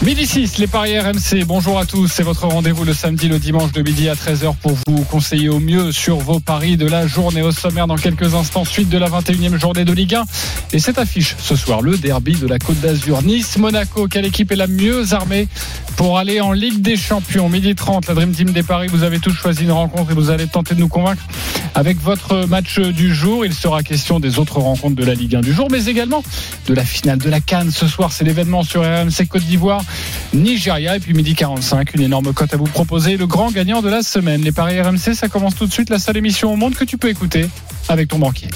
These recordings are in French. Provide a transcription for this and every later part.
Midi 6, les paris RMC. Bonjour à tous. C'est votre rendez-vous le samedi, le dimanche de midi à 13h pour vous conseiller au mieux sur vos paris de la journée au sommaire dans quelques instants. Suite de la 21e journée de Ligue 1. Et cette affiche ce soir, le derby de la Côte d'Azur. Nice-Monaco. Quelle équipe est la mieux armée pour aller en Ligue des Champions? Midi 30, la Dream Team des paris. Vous avez tous choisi une rencontre et vous allez tenter de nous convaincre avec votre match du jour. Il sera question des autres rencontres de la Ligue 1 du jour, mais également de la finale de la Cannes ce soir. C'est l'événement sur RMC Côte d'Ivoire. Nigeria et puis midi 45 une énorme cote à vous proposer le grand gagnant de la semaine. Les paris RMC ça commence tout de suite la seule émission au monde que tu peux écouter avec ton banquier.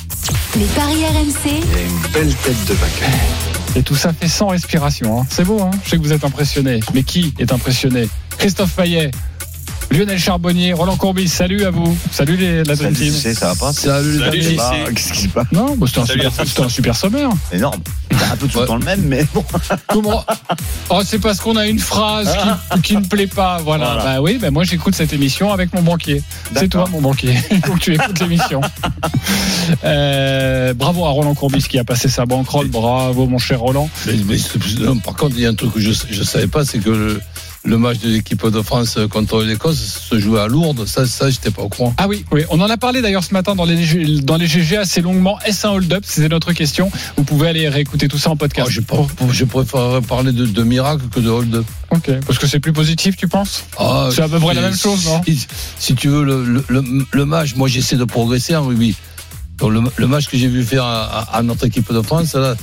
Les paris RMC Il a une belle tête de vainqueur. et tout ça fait sans respiration hein. c'est beau hein. Je sais que vous êtes impressionné. Mais qui est impressionné? Christophe Payet Lionel Charbonnier, Roland Courbis, salut à vous. Salut les, la Dream Team. Ça va pas Salut les. Bah, Qu'est-ce qui se passe Non, bah, c'était un, super- un super sommaire. Énorme. C'est un peu tout le temps le même, mais bon. Comment Oh, c'est parce qu'on a une phrase qui, qui ne plaît pas. Voilà. Voilà. Bah oui, bah moi j'écoute cette émission avec mon banquier. C'est toi mon banquier. Donc tu écoutes l'émission. Euh, bravo à Roland Courbis qui a passé sa banquerolle. Bravo mon cher Roland. Mais- mais c'est- non, par contre, il y a un truc que je ne savais pas, c'est que le, le match de l'équipe de France contre l'Écosse se jouait à Lourdes. Ça, ça j'étais pas au courant. Ah oui, oui, on en a parlé d'ailleurs ce matin dans les, dans les GG assez longuement. Est-ce un hold-up C'était notre question. Vous pouvez aller réécouter tout ça en podcast. Ah, je, pr- je préférerais parler de, de miracle que de hold-up. Ok, parce que c'est plus positif, tu penses? Ah, C'est à peu près la même chose, non? si, si tu veux, le, le, le- le match, moi j'essaie de progresser en rugby. Donc, le, le match que j'ai vu faire à, à- à notre équipe de France, là,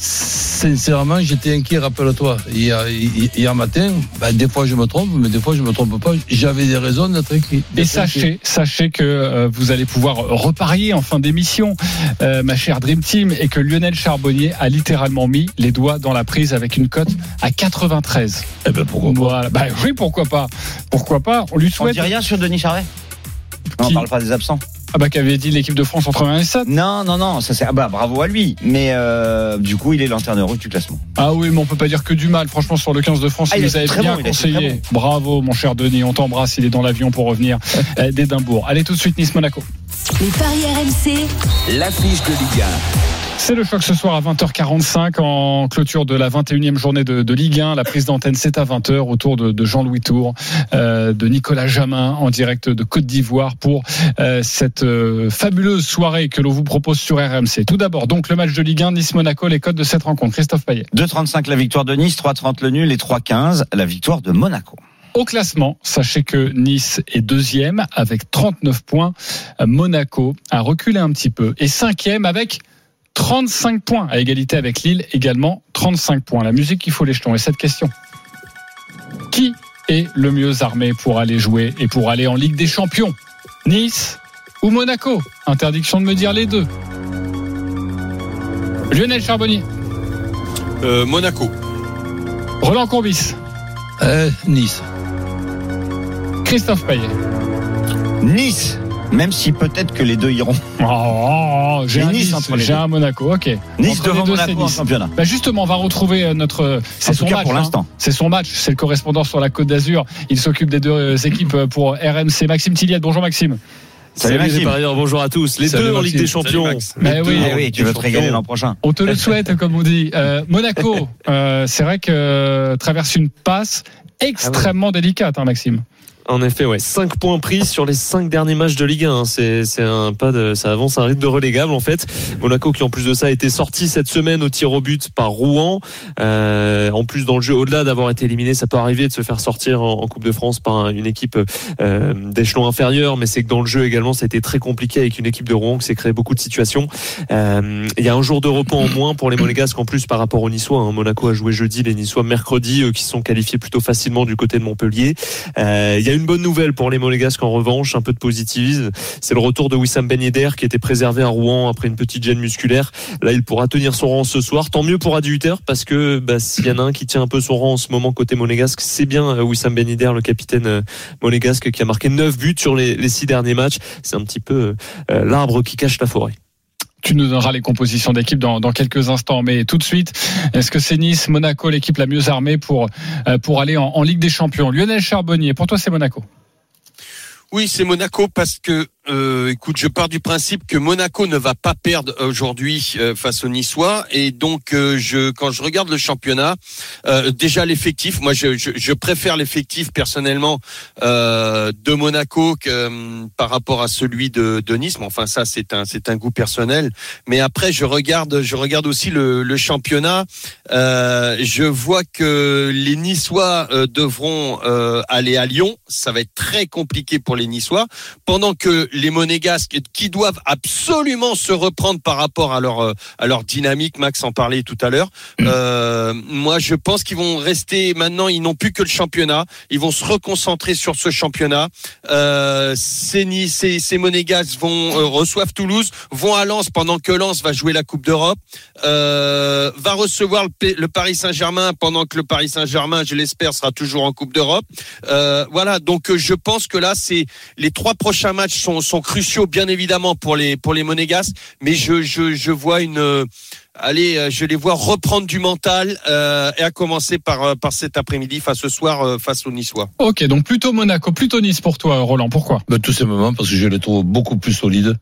sincèrement, j'étais inquiet, rappelle-toi. Hier, matin, bah, des fois je me trompe, mais des fois je me trompe pas. J'avais des raisons d'être inquiet. Et inquiet. sachez, sachez que euh, vous allez pouvoir reparier en fin d'émission, euh, ma chère Dream Team, et que Lionel Charbonnier a littéralement mis les doigts dans la prise avec une cote à 93. Eh ben, pourquoi pas Voilà. Bah oui, pourquoi pas Pourquoi pas On lui On souhaite. dit rien sur Denis Charvet Qui On parle pas des absents. Ah bah qu'avait dit l'équipe de France entre 1 et 7 Non, non, non, ça c'est ah bah bravo à lui. Mais euh, du coup, il est lanterne rouge du classement. Ah oui, mais on peut pas dire que du mal. Franchement, sur le 15 de France, Ah, il nous avait bien bon, conseillé. très bon. Bravo, mon cher Denis. On t'embrasse. Il est dans l'avion pour revenir euh, d'Édimbourg. Allez tout de suite, Nice-Monaco. les paris RMC L'affiche de Ligue C'est le choc ce soir à 20h45 en clôture de la 21e journée de, de Ligue 1. La prise d'antenne, c'est à 20h autour de, de Jean-Louis Tour, euh, de Nicolas Jamin en direct de Côte d'Ivoire pour euh, cette euh, fabuleuse soirée que l'on vous propose sur RMC. Tout d'abord, donc le match de Ligue 1, Nice-Monaco, les codes de cette rencontre. Christophe Payet. 2,35 la victoire de Nice, 3,30 le nul et 3,15 la victoire de Monaco. Au classement, sachez que Nice est deuxième avec 39 points. Monaco a reculé un petit peu. Et cinquième avec 35 points, à égalité avec Lille également 35 points. La musique qui faut les jetons. Et cette question Qui est le mieux armé pour aller jouer et pour aller en Ligue des Champions? Nice ou Monaco? Interdiction de me dire les deux. Lionel Charbonnier, Euh, Monaco. Roland Courbis, Eh, Nice. Christophe Payet. Nice, même si peut-être que les deux iront. Oh, oh, oh, j'ai un Nice Nice, entre les j'ai deux. un Monaco, ok. Nice Entre les devant deux, Monaco c'est en Nice. championnat. Bah justement, on va retrouver euh, notre. C'est En son cas match. pour hein. l'instant. C'est son match. C'est le correspondant sur la Côte d'Azur. Il s'occupe des deux euh, équipes euh, pour RMC. Maxime Tilliette. Bonjour Maxime. Salut, les Maxime. parieurs, bonjour à tous. Les Salut, deux en Maxime. Ligue des Salut, Champions. Max. Les oui. deux Eh en oui, Ligue tu des vas te régaler l'an prochain. On te le souhaite, comme on dit. Euh, Monaco, euh, c'est vrai que euh, traverse une passe extrêmement délicate, hein, Maxime. En effet, ouais. 5 points pris sur les 5 derniers matchs de Ligue 1. C'est, c'est un pas de, ça avance à un rythme de relégable, en fait. Monaco, qui en plus de ça, a été sorti cette semaine au tir au but par Rouen. Euh, en plus, dans le jeu, au-delà d'avoir été éliminé, ça peut arriver de se faire sortir en, Coupe de France par une équipe euh, d'échelon inférieur, mais c'est que dans le jeu également, ça a été très compliqué avec une équipe de Rouen qui s'est créé beaucoup de situations. Euh, Il y a un jour de repos en moins pour les Monégasques en plus par rapport aux Niçois. hein. Monaco a joué jeudi, les Niçois mercredi, eux qui sont qualifiés plutôt facilement du côté de Montpellier. Euh, une bonne nouvelle pour les Monégasques en revanche, un peu de positivisme. C'est le retour de Wissam Ben qui était préservé à Rouen après une petite gêne musculaire. Là, il pourra tenir son rang ce soir. Tant mieux pour Adi Hutter parce que bah, s'il y en a un qui tient un peu son rang en ce moment côté Monégasque, c'est bien euh, Wissam Ben le capitaine euh, monégasque qui a marqué 9 buts sur les, les six derniers matchs. C'est un petit peu euh, l'arbre qui cache la forêt. Tu nous donneras les compositions d'équipe dans, dans quelques instants. Mais tout de suite, est-ce que c'est Nice, Monaco, l'équipe la mieux armée pour, euh, pour aller en, en Ligue des Champions? Lionel Charbonnier, pour toi, c'est Monaco. Oui, c'est Monaco parce que, euh, écoute, je pars du principe que Monaco ne va pas perdre aujourd'hui euh, face aux Niçois et donc euh, je, quand je regarde le championnat, euh, déjà l'effectif, moi je, je, je préfère l'effectif personnellement euh, de Monaco que euh, par rapport à celui de, de Nice. Mais enfin ça c'est un c'est un goût personnel. Mais après je regarde je regarde aussi le, le championnat. Je vois que les Niçois devront aller à Lyon. Ça va être très compliqué pour les Niçois. Pendant que les Monégasques, qui doivent absolument se reprendre par rapport à leur euh, à leur dynamique, Max en parlait tout à l'heure. Euh, moi, je pense qu'ils vont rester. Maintenant, ils n'ont plus que le championnat. Ils vont se reconcentrer sur ce championnat. Euh, ces ces, ces Monégasques vont euh, reçoivent Toulouse, vont à Lens pendant que Lens va jouer la Coupe d'Europe, euh, va recevoir le, P- le Paris Saint-Germain pendant que le Paris Saint-Germain, je l'espère, sera toujours en Coupe d'Europe. Euh, voilà, donc euh, je pense que là, c'est les trois prochains matchs sont, sont cruciaux, bien évidemment pour les pour les Monégasques, mais je je, je vois une euh, Allez, euh, je les vois reprendre du mental euh, et à commencer par par cet après-midi, face ce soir euh, face aux Niçois. Ok, donc plutôt Monaco, plutôt Nice pour toi, Roland. Pourquoi? Ben, tout simplement parce que je les trouve beaucoup plus solides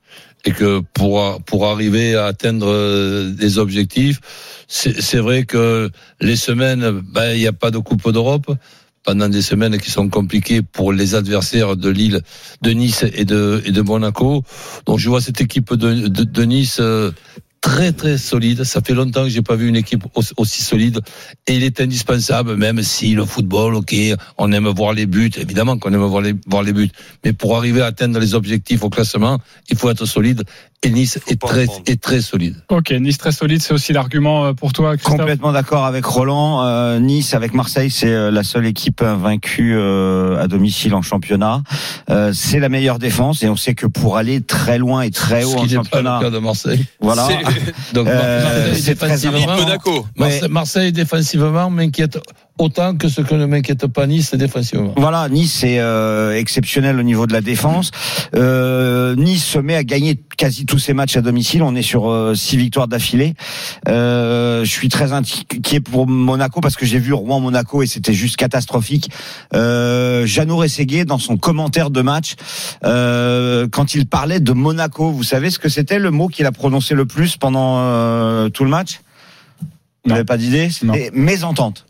et que pour pour arriver à atteindre des objectifs, c'est c'est vrai que les semaines, ben il n'y a pas de Coupe d'Europe pendant des semaines qui sont compliquées pour les adversaires de Lille, de Nice et de et de Monaco. Donc je vois cette équipe de de, Nice. euh, Très très solide. Ça fait longtemps que j'ai pas vu une équipe aussi, aussi solide et il est indispensable. Même si le football, ok, on aime voir les buts, évidemment qu'on aime voir les voir les buts, mais pour arriver à atteindre les objectifs au classement, il faut être solide. Et Nice est très est solide. Ok, Nice très solide, c'est aussi l'argument euh, pour toi, Christophe. Complètement d'accord avec Roland. Euh, nice avec Marseille, c'est euh, la seule équipe invaincue euh, à domicile en championnat. Euh, c'est la meilleure défense et on sait que pour aller très loin et très haut Ce en qui n'est pas le championnat, cas de Marseille. voilà. C'est- Donc Euh, Marseille, défensivement. Marseille. Marseille, défensivement m'inquiète autant que ce que ne m'inquiète pas Nice défensivement. Voilà, Nice est euh, exceptionnel au niveau de la défense. Euh, nice se met à gagner quasi tous ses matchs à domicile. On est sur euh, six victoires d'affilée. Euh, je suis très inquiet pour Monaco parce que j'ai vu Rouen-Monaco et c'était juste catastrophique. Euh, Jeannot Rességuier, dans son commentaire de match, euh, quand il parlait de Monaco, vous savez ce que c'était le mot qu'il a prononcé le plus pendant tout le match? Vous n'avez pas d'idée? C'était mésentente.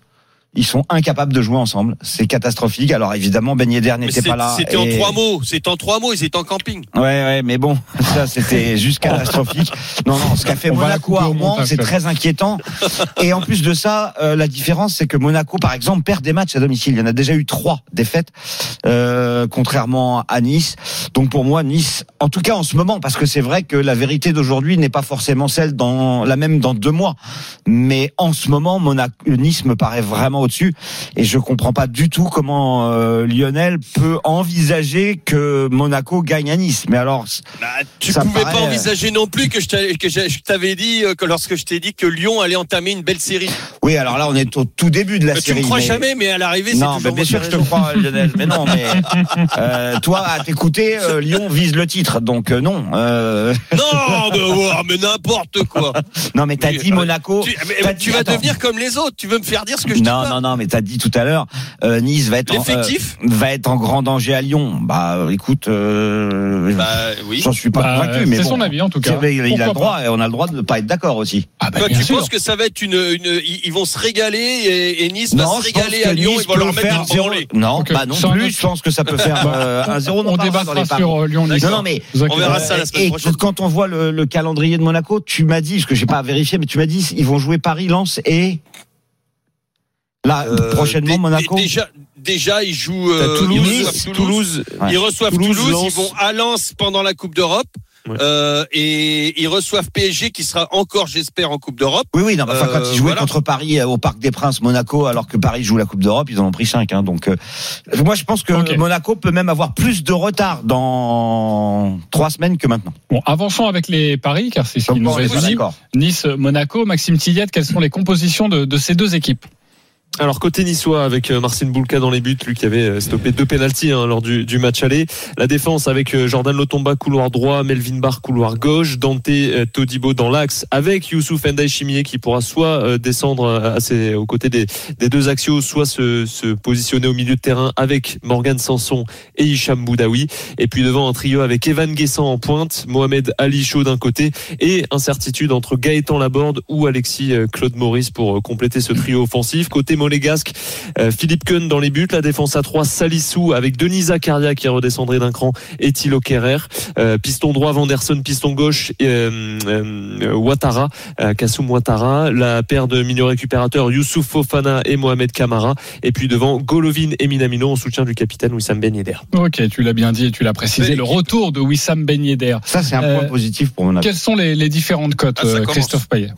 Ils sont incapables de jouer ensemble. C'est catastrophique. Alors évidemment, Ben Yedder n'était pas là. C'était en trois mots. C'est en trois mots. Ils étaient en camping. Ouais, ouais, mais bon, ça c'était juste catastrophique. Non, non, ce qu'a fait On Monaco à Rouen, c'est très inquiétant. Et en plus de ça, euh, la différence, c'est que Monaco, par exemple, perd des matchs à domicile. Il y en a déjà eu trois défaites, euh, contrairement à Nice. Donc pour moi, Nice, en tout cas en ce moment, parce que c'est vrai que la vérité d'aujourd'hui n'est pas forcément celle dans la même dans deux mois. Mais en ce moment, Monaco, Nice me paraît vraiment au-dessus. Et je comprends pas du tout comment euh, Lionel peut envisager que Monaco gagne à Nice. Mais alors, Bah, tu pouvais paraît, pas euh, envisager non plus que je t'avais- dit euh, que lorsque je t'ai dit que Lyon allait entamer une belle série. oui, alors là, on est au tout début de la Mais tu série. me crois mais- jamais, mais à l'arrivée, c'est Non, toujours mais bien sûr que je te crois, Lionel. Mais non, mais euh, toi, à t'écouter, euh, Lyon vise le titre, donc euh, non. Euh, Non, mais, ouais, mais n'importe quoi. non, mais t'as dit Monaco. Tu, dit- tu vas attends. devenir comme les autres. Tu veux me faire dire ce que je dis Non, pas non, non, mais t'as dit tout à l'heure, euh, Nice va être en, euh, va être en grand danger à Lyon. Bah, écoute, euh, Bah oui. j'en suis pas Bah, convaincu, mais c'est bon. son avis en tout cas. Il a le droit, et on a le droit de ne pas être d'accord aussi. Ah bah, Toi, tu sûr. penses que ça va être une, une ils vont se régaler et, et Nice va Non, se régaler à Lyon, Nice ils vont leur mettre une zéro. Non, Ok, bah non un plus. Je pense que ça peut faire euh, un zéro. On débattra sur Lyon Nice. Non, non, mais On verra ça la semaine et prochaine. quand on voit le, le calendrier de Monaco, tu m'as dit, parce que j'ai pas vérifié, mais tu m'as dit, ils vont jouer Paris, Lens et là Euh, prochainement Monaco. dé- Déjà, déjà, ils jouent euh, Toulouse, ils reçoivent Toulouse. Toulouse, Ouais. Ils reçoivent Toulouse, ils vont à Lens pendant la Coupe d'Europe. Ouais. Euh, et ils reçoivent PSG qui sera encore, j'espère, en Coupe d'Europe. Oui, oui, non, mais enfin, quand ils jouaient voilà. contre Paris au Parc des Princes, Monaco, alors que Paris joue la Coupe d'Europe, ils en ont pris 5. Hein, donc, euh, moi, je pense que. Monaco peut même avoir plus de retard dans trois semaines que maintenant. Bon, avançons avec les paris, car c'est ce qui nous réunit. Nice, Monaco, Maxime Tillette, quelles sont les compositions de, de ces deux équipes? Alors côté niçois avec euh, Marcin Boulka dans les buts, lui qui avait euh, stoppé deux pénalties hein, lors du, du, match aller. La défense avec euh, Jordan Lotomba couloir droit, Melvin Barr couloir gauche, Dante Todibo dans l'axe avec Youssouf Ndiaye Chimier qui pourra soit descendre à ses, aux côtés des, des deux axiaux, soit se, se, positionner au milieu de terrain avec Morgan Sanson et Hicham Boudaoui. Et puis devant un trio avec Evan Guessant en pointe, Mohamed Ali Chaud d'un côté et incertitude entre Gaëtan Laborde ou Alexis Claude Maurice pour compléter ce trio offensif. Côté monégasque. Euh, Philippe Keun dans les buts, la défense à 3, Salissou avec Denis Zakaria qui redescendrait d'un cran et Thilo Kerrer. Euh, piston droit, Vanderson, piston gauche, euh, euh, Ouattara, Kassoum Ouattara. La paire de milieux récupérateurs, Youssouf Fofana et Mohamed Kamara. Et puis devant, Golovin et Minamino en soutien du capitaine Wissam Ben Yedder. Ok, tu l'as bien dit et tu l'as précisé. Le retour de Wissam Ben Yedder. Ça, c'est un point positif pour mon Quelles sont les, les différentes cotes, ah, Christophe Payet?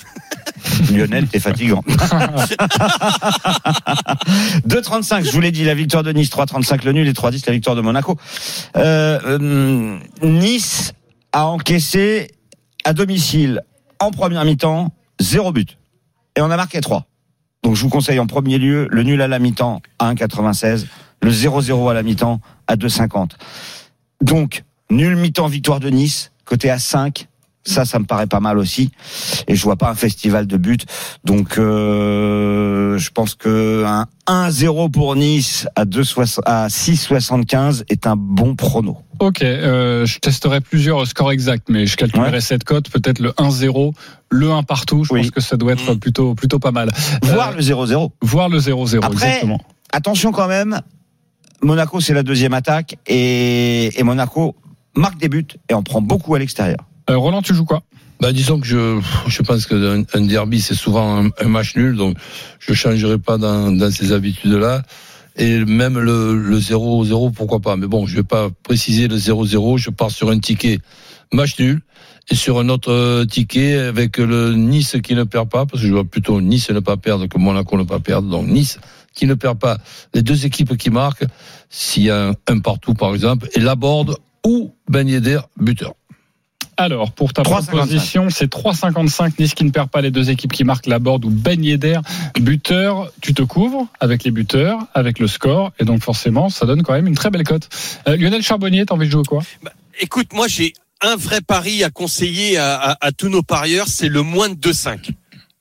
Lionel, t'es fatigant. 2,35, je vous l'ai dit, la victoire de Nice, 3,35 le nul et 3,10 la victoire de Monaco. Euh, euh, nice a encaissé à domicile en première mi-temps 0 but. Et on a marqué 3. Donc je vous conseille en premier lieu le nul à la mi-temps à 1,96, le 0-0 à la mi-temps à 2,50. Donc, nul mi-temps victoire de Nice, côté à 5, ça, ça me paraît pas mal aussi. Et je vois pas un festival de buts. Donc, euh, je pense que un 1-0 pour Nice à, 2, à 6,75 est un bon prono. Ok, euh, je testerai plusieurs scores exacts, mais je calculerai cette cote, peut-être le 1-0, le 1 partout. Je pense que ça doit être mm. plutôt plutôt pas mal. Voir euh, le 0-0. Voir le 0-0, exactement. Attention quand même, Monaco c'est la deuxième attaque et, et Monaco marque des buts et en prend beaucoup à l'extérieur. Euh, Roland, tu joues quoi? Bah, disons que je, je pense qu'un un derby, c'est souvent un, match nul, donc je changerai pas dans, dans ces habitudes-là. Et même le 0-0, pourquoi pas? Mais bon, je vais pas préciser le 0-0, je pars sur un ticket match nul et sur un autre ticket avec le Nice qui ne perd pas, parce que je vois plutôt Nice ne pas perdre que Monaco ne pas perdre. Donc Nice qui ne perd pas. Les deux équipes qui marquent, s'il y a un, un partout par exemple, et Laborde ou Ben Yedder buteur. Alors, pour ta proposition, c'est 3,55. Nice qui ne perd pas les deux équipes qui marquent la board ou Ben Yedder, buteur. Tu te couvres avec les buteurs, avec le score. Et donc, forcément, ça donne quand même une très belle cote. Euh, Lionel Charbonnier, t'as envie de jouer quoi? Bah, Écoute, moi, j'ai un vrai pari à conseiller à, à, à tous nos parieurs, c'est le moins de 2,5.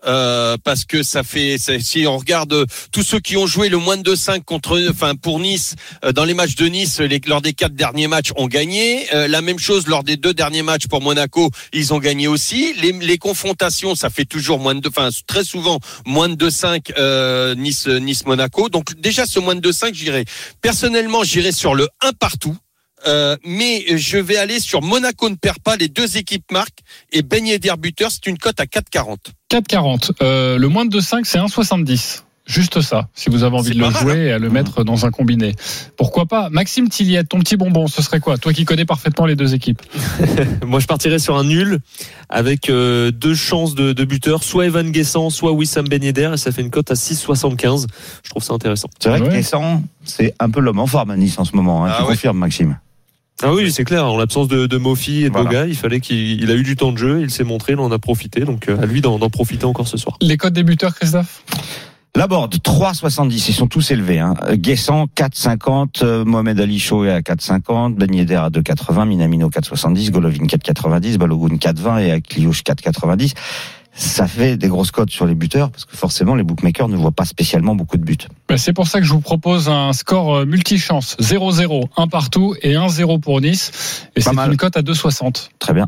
Euh, parce que ça fait si on regarde tous ceux qui ont joué le moins de 2-5 contre enfin pour Nice euh, dans les matchs de Nice les, lors des quatre derniers matchs ont gagné. Euh, la même chose lors des deux derniers matchs pour Monaco ils ont gagné aussi. Les, les confrontations ça fait toujours moins de enfin très souvent moins de 2-5 Nice Nice Monaco donc déjà ce moins de 2-5 j'irai. Personnellement j'irai sur le 1 partout euh, mais je vais aller sur Monaco ne perd pas, les deux équipes marquent et Ben Yedder buteur, c'est une cote à 4,40. 4,40. Euh, le moins de 2,5 c'est 1,70. Juste ça, si vous avez envie de le jouer hein. et à le mettre dans un combiné. Pourquoi pas? Maxime Tilliette, ton petit bonbon, ce serait quoi? Toi qui connais parfaitement les deux équipes. Moi, je partirais sur un nul avec euh, deux chances de, de buteur, soit Evan Guessant, soit Wissam Ben Yedder, et ça fait une cote à 6,75. Je trouve ça intéressant. C'est vrai que Guessant, c'est un peu l'homme en forme à Nice en ce moment. Hein. Ah, tu confirmes, Maxime ah oui, c'est clair. En l'absence de, de Mofi et de Boga, il fallait qu'il a eu du temps de jeu. Il s'est montré, il en a profité. Donc euh, à lui d'en profiter encore ce soir. Les codes débuteurs, Christophe la board 3,70, ils sont tous élevés. Hein. Guessant 4,50, euh, Mohamed Ali est à 4,50, Ben Yedder à 2,80, Minamino 4,70, Golovin 4,90, Balogun 4,20 et Akliouche 4,90 ça fait des grosses cotes sur les buteurs parce que forcément les bookmakers ne voient pas spécialement beaucoup de buts. Ben, c'est pour ça que je vous propose un score euh, multichance 0-0, 1 partout et 1-0 pour Nice. Et c'est une cote à 2,60. Très bien.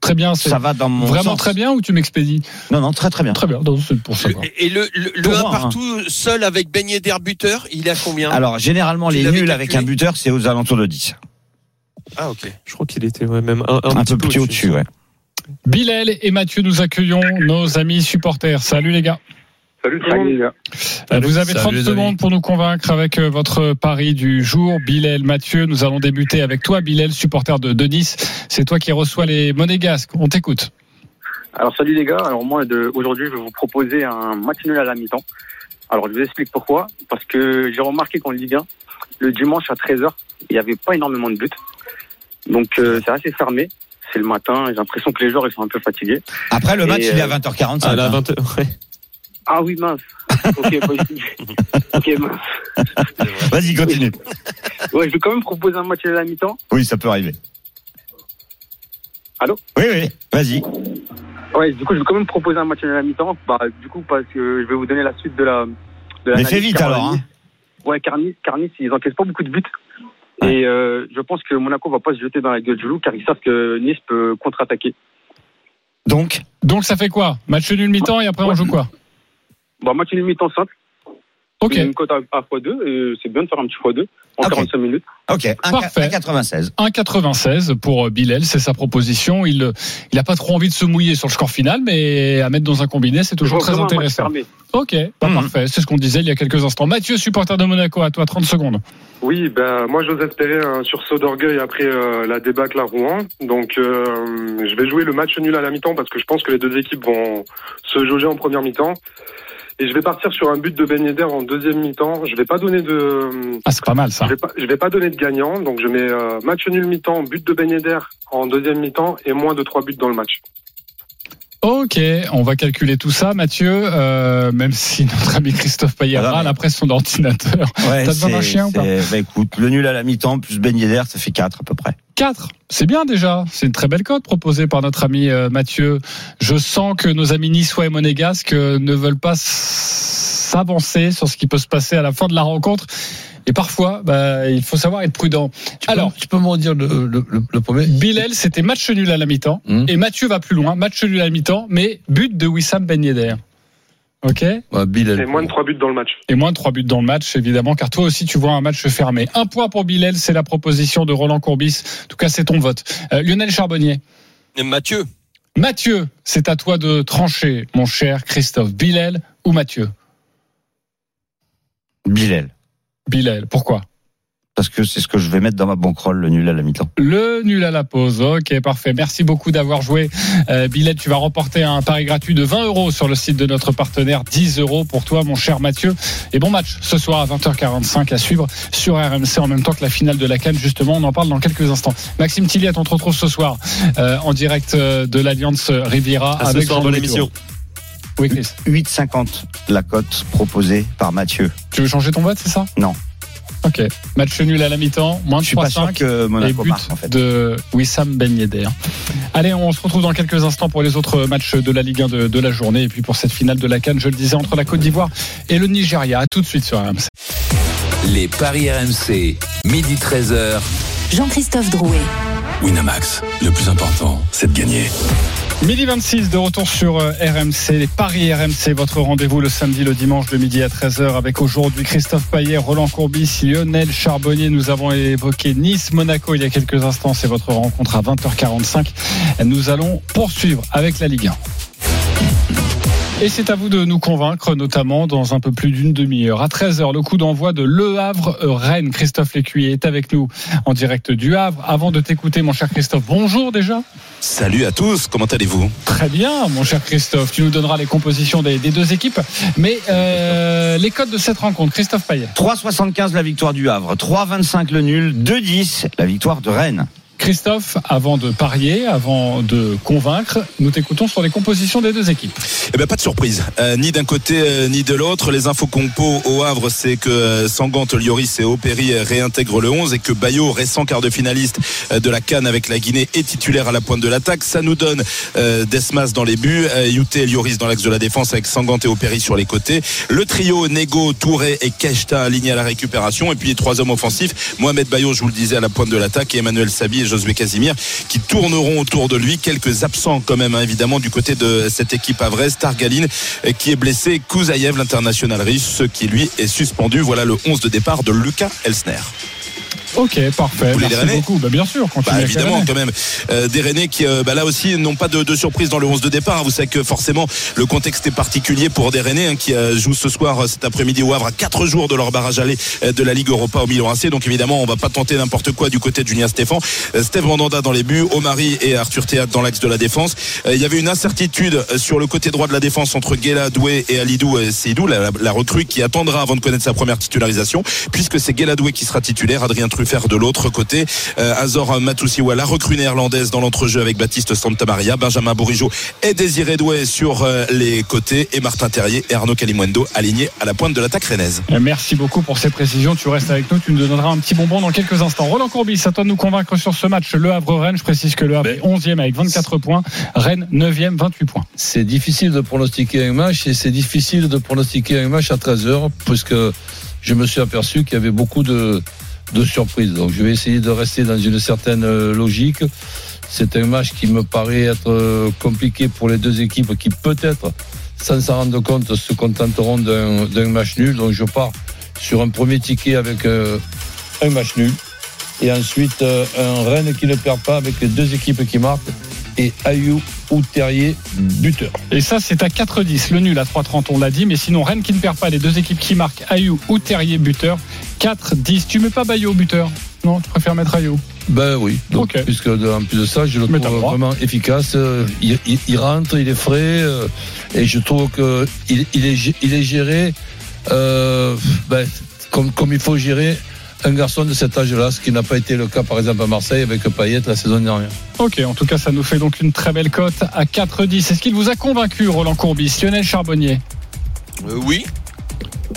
très bien. Ça va dans mon Vraiment très bien ou tu m'expédies? Non, non, très très bien. Très bien. pour ça. Et le, le, 1 partout seul avec baigné d'air buteur, il est à combien? Alors généralement les nuls avec un buteur, c'est aux alentours de 10. Ah ok. Je crois qu'il était même un, un, peu plus au-dessus, ouais. Bilal et Mathieu, nous accueillons nos amis supporters. Salut les gars. Salut, les gars. Euh, vous avez 30 secondes pour nous convaincre avec euh, votre pari du jour. Bilal, Mathieu, nous allons débuter avec toi, Bilal, supporter de, Nice. C'est toi qui reçois les monégasques. On t'écoute. Alors salut les gars. Alors moi, aujourd'hui, je vais vous proposer un match nul à la mi-temps. Alors je vous explique pourquoi. Parce que j'ai remarqué qu'en Ligue 1, le dimanche à 13h, il n'y avait pas énormément de buts. Donc euh, c'est assez fermé c'est le matin. J'ai l'impression que les joueurs ils sont un peu fatigués. Après le match, il est à 20h45. Euh, à 20 Ah oui mince. Ok, bah, ok, bah, Vas-y, continue. ouais, je vais quand même proposer un match à la mi-temps. Oui, ça peut arriver. Allô? Oui, oui, vas-y. Ouais, du coup, je vais quand même proposer un match à la mi-temps. Bah, du coup, parce que je vais vous donner la suite de la. De Mais fais vite alors. Hein. Ouais, car Nice, car Nice, ils encaissent pas beaucoup de buts. Et euh, je pense que Monaco va pas se jeter dans la gueule du loup car ils savent que Nice peut contre-attaquer. Donc, Donc ça fait quoi? Match nul mi-temps et après on joue quoi? Bah, match nul mi-temps simple. Ok. Une cote à, à x2. Et c'est bien de faire un petit x2 en Ok. 45 minutes. ok, un Parfait. 96. 1,96 pour euh, Bilal, c'est sa proposition. Il euh, il a pas trop envie de se mouiller sur le score final, mais à mettre dans un combiné, c'est toujours très intéressant. Ok, bah Mhm. parfait. C'est ce qu'on disait il y a quelques instants. Mathieu, supporter de Monaco, à toi 30 secondes. Oui, ben moi j'ose espérer un sursaut d'orgueil après euh, la débâcle à Rouen. Donc euh, je vais jouer le match nul à la mi-temps parce que je pense que les deux équipes vont se jauger en première mi-temps. Et je vais partir sur un but de Ben Yedder en deuxième mi-temps. Je vais pas donner de Ah, c'est pas mal ça. je vais pas je vais pas donner de gagnant. Donc je mets euh, match nul mi-temps, but de Ben Yedder en deuxième mi-temps et moins de trois buts dans le match. Ok, on va calculer tout ça, Mathieu. euh, même si notre ami Christophe Payet Voilà, râle mais- après son ordinateur. Ouais, T'as besoin d'un chien ou pas bah, écoute, le nul à la mi-temps plus Ben Yedder, ça fait 4 à peu près. 4, c'est bien déjà. C'est une très belle cote proposée par notre ami euh, Mathieu. Je sens que nos amis niçois et monégasques euh, ne veulent pas s'avancer sur ce qui peut se passer à la fin de la rencontre. Et parfois, bah, il faut savoir être prudent. Tu Alors, peux, tu peux me redire le, le, le, le premier Bilal, c'était match nul à la mi-temps. Hum. Et Mathieu va plus loin, match nul à la mi-temps, mais but de Wissam Ben Yedder. Ok Ouais, Bilal. Et moins de trois buts dans le match. Et moins de 3 buts dans le match, évidemment, car toi aussi, tu vois un match fermé. Un point pour Bilal, c'est la proposition de Roland Courbis. En tout cas, c'est ton vote. Euh, Lionel Charbonnier. Et Mathieu, Mathieu, c'est à toi de trancher, mon cher Christophe. Bilal ou Mathieu? Bilal. Bilal, pourquoi? Parce que c'est ce que je vais mettre dans ma banquerolle, le nul à la mi-temps. Le nul à la pause. Ok, parfait. Merci beaucoup d'avoir joué. Euh, Bilal, tu vas remporter un pari gratuit de 20 euros sur le site de notre partenaire. 10 euros pour toi, mon cher Mathieu. Et bon match ce soir à 20h45 à suivre sur RMC en même temps que la finale de la Cannes. Justement, on en parle dans quelques instants. Maxime Tilliat, on te retrouve ce soir euh, en direct euh, de l'Alliance Riviera À ce avec soir dans l'émission. Oui, Chris. 8,50 la cote proposée par Mathieu. Tu veux changer ton vote, c'est ça? Non. Ok. Match nul à la mi-temps, moins de Je suis pas sûr 3-5. que Et Monaco but marque en fait. de Wissam Ben Yedder. Allez, on se retrouve dans quelques instants pour les autres matchs de la Ligue 1 de, de la journée et puis pour cette finale de la Cannes, je le disais, entre la Côte d'Ivoire et le Nigeria. À tout de suite sur RMC. Les paris RMC, midi 13h. Jean-Christophe Drouet. Winamax, le plus important, c'est de gagner. Midi 26 de retour sur euh, RMC, les Paris RMC, votre rendez-vous le samedi, le dimanche de midi à 13h avec aujourd'hui Christophe Payet, Roland Courbis, Lionel Charbonnier. Nous avons évoqué Nice-Monaco il y a quelques instants, c'est votre rencontre à 20h45. Nous allons poursuivre avec la Ligue 1. Et c'est à vous de nous convaincre, notamment dans un peu plus d'une demi-heure. À 13h, le coup d'envoi de Le Havre-Rennes. Christophe Lécuyer est avec nous en direct du Havre. Avant de t'écouter, mon cher Christophe, bonjour déjà. Salut à tous, comment allez-vous? Très bien, mon cher Christophe. Tu nous donneras les compositions des, des deux équipes. Mais euh, les codes de cette rencontre, Christophe Payet. 3,75 la victoire du Havre, 3,25 le nul, 2,10 la victoire de Rennes. Christophe, avant de parier, avant de convaincre, nous t'écoutons sur les compositions des deux équipes. Eh ben pas de surprise, Euh, ni d'un côté euh, ni de l'autre. Les infos compo au Havre, c'est que euh, Sangante, Lloris et Opéry réintègrent le 11 et que Bayo, récent quart de finaliste de la Cannes avec la Guinée, est titulaire à la pointe de l'attaque. Ça nous donne Desmas dans les buts, Youté et Lloris dans l'axe de la défense avec Sangante et Opéry sur les côtés. Le trio Nego, Touré et Keshta alignés à la récupération et puis les trois hommes offensifs, Mohamed Bayo, je vous le disais à la pointe de l'attaque et Emmanuel Sabi Josué Casimir qui tourneront autour de lui. Quelques absents quand même hein, évidemment du côté de cette équipe havraise. Targaline euh, qui est blessé, Kouzaïev l'international russe qui lui est suspendu. Voilà le 11 de départ de Lucas Elsner. Ok, parfait. Vous Merci les beaucoup. Bah, bien sûr, Bah, évidemment quand même. Euh, des Rennais qui euh, bah, là aussi n'ont pas de, de surprise dans le 11 de départ. Vous savez que forcément le contexte est particulier pour des Rennais hein, qui euh, jouent ce soir euh, cet après-midi au Havre à 4 jours de leur barrage aller euh, de la Ligue Europa au Milan AC donc évidemment on va pas tenter n'importe quoi du côté de Julien Stéphan Euh, Steve Mandanda dans les buts Omari et Arthur Théâtre dans l'axe de la défense. Euh, il y avait une incertitude sur le côté droit de la défense entre Guela Doué et Alidou Seydou la, la- la recrue qui attendra avant de connaître sa première titularisation puisque c'est Guela Doué qui sera titulaire Adrien Truffat faire de l'autre côté. Euh, Azor Matusiwa, la recrue néerlandaise dans l'entrejeu avec Baptiste Santamaria, Benjamin Bourigeau et Désiré Doué sur euh, les côtés et Martin Terrier et Arnaud Calimundo alignés à la pointe de l'attaque rennaise. Merci beaucoup pour ces précisions. Tu restes avec nous. Tu nous donneras un petit bonbon dans quelques instants. Roland Courbis, à toi de nous convaincre sur ce match. Le Havre-Rennes. Je précise que le Havre est 11e avec 24 points. Rennes 9e, 28 points. C'est difficile de pronostiquer un match et c'est difficile de pronostiquer un match à 13h puisque je me suis aperçu qu'il y avait beaucoup de, de surprises. Donc je vais essayer de rester dans une certaine euh, logique. C'est un match qui me paraît être euh, compliqué pour les deux équipes qui peut-être, sans s'en rendre compte, se contenteront d'un match nul. Donc je pars sur un premier ticket avec euh, un match nul. Et ensuite un Rennes qui ne perd pas avec les deux équipes qui marquent. Et Ayou ou Terrier, buteur. Et ça, c'est à 4-10. Le nul à 3-30, on l'a dit. Mais sinon, Rennes qui ne perd pas les deux équipes qui marquent Ayou ou Terrier, buteur. 4-10. Tu mets pas Bayo, buteur Non, tu préfères mettre Ayou Ben oui. Donc, puisque en plus de ça, je le Mais trouve vraiment efficace. Euh, Il, il- il rentre, il est frais, euh, et je trouve que il, il est, gé- il est géré euh, ben, comme, comme il faut gérer un garçon de cet âge-là, ce qui n'a pas été le cas par exemple à Marseille avec Payet la saison dernière. Ok, en tout cas, ça nous fait donc une très belle cote à 4-10. Est-ce qu'il vous a convaincu, Roland Courbis Lionel Charbonnier? Euh, oui.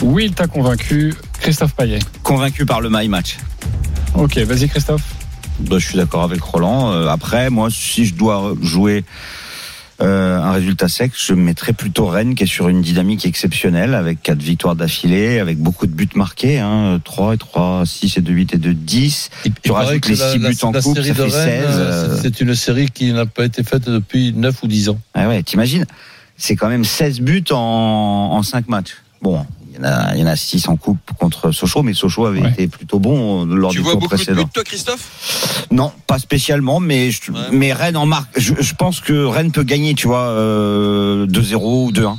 Oui, il t'a convaincu. Christophe Payet. Convaincu par le my match. Ok, vas-y, Christophe. Bah, je suis d'accord avec Roland. Euh, après, moi, si je dois jouer euh, un résultat sec, je mettrais plutôt Rennes qui est sur une dynamique exceptionnelle avec quatre victoires d'affilée, avec beaucoup de buts marqués, hein, 3 et 3, 6 et 2, 8 et 2, 10. Il Tu rajoutes les la- 6 la- buts en la coupe, série ça de fait Rennes, 16. euh, euh, C'est une série qui n'a pas été faite depuis 9 ou 10 ans. Ah ouais, t'imagines? C'est quand même 16 buts en, en 5 matchs. Bon, il y en a, il y en a 6 en coupe contre Sochaux, mais Sochaux avait Ouais. été plutôt bon euh, lors Tu du vois tour beaucoup de précédent. buts, toi, Christophe? Non, pas spécialement, mais je- Ouais. mais Rennes en marque. Je, je pense que Rennes peut gagner, tu vois, euh, 2-0 ou 2-1.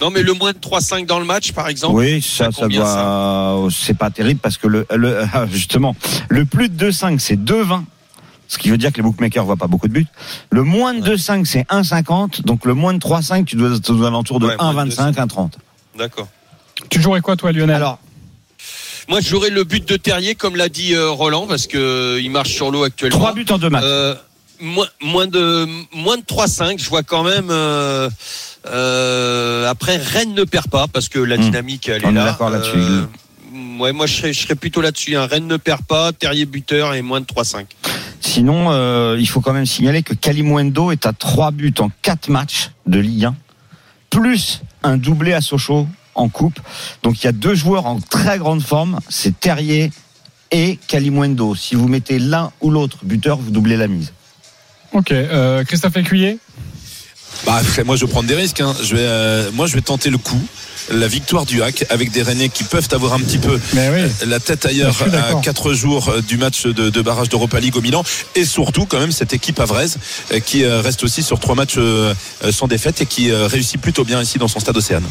Non, mais le moins de 3-5 dans le match, par exemple. Oui, ça, ça combien, doit. C'est pas terrible parce que le, le justement, le plus de 2-5 c'est 2-20. Ce qui veut dire que les bookmakers voient pas beaucoup de buts. Le moins de 2-5 c'est 1-50. Donc le moins de 3-5 tu dois être aux alentours de Ouais, moins de 1-25, 1-30. D'accord. Tu jouerais quoi, toi, Lionel Alors, Moi, j'aurais le but de Terrier, comme l'a dit euh, Roland, parce que euh, il marche sur l'eau actuellement. 3 buts en 2 matchs. Euh, moins, moins de moins de 3-5, je vois quand même. euh, euh, après, Rennes ne perd pas parce que la Hmm. dynamique elle On est là. d'accord là-dessus. Euh, ouais, moi je serais, je serais plutôt là-dessus. hein. Rennes ne perd pas, Terrier buteur et moins de 3-5. Sinon, euh, il faut quand même signaler que Kalimundo est à 3 buts en 4 matchs de Ligue 1, plus un doublé à Sochaux en coupe. Donc il y a deux joueurs en très grande forme, c'est Terrier et Kalimundo. Si vous mettez l'un ou l'autre buteur, vous doublez la mise. Ok, euh, Christophe Lécuyer Bah, moi, je vais prendre des risques. hein. Je vais, euh, moi, je vais tenter le coup. La victoire du hack avec des Rennais qui peuvent avoir un petit peu Mais oui. la tête ailleurs à 4 jours euh, du match de, de barrage d'Europa League au Milan et surtout quand même cette équipe avraise euh, qui euh, reste aussi sur trois matchs euh, euh, sans défaite et qui euh, réussit plutôt bien ici dans son stade Océane.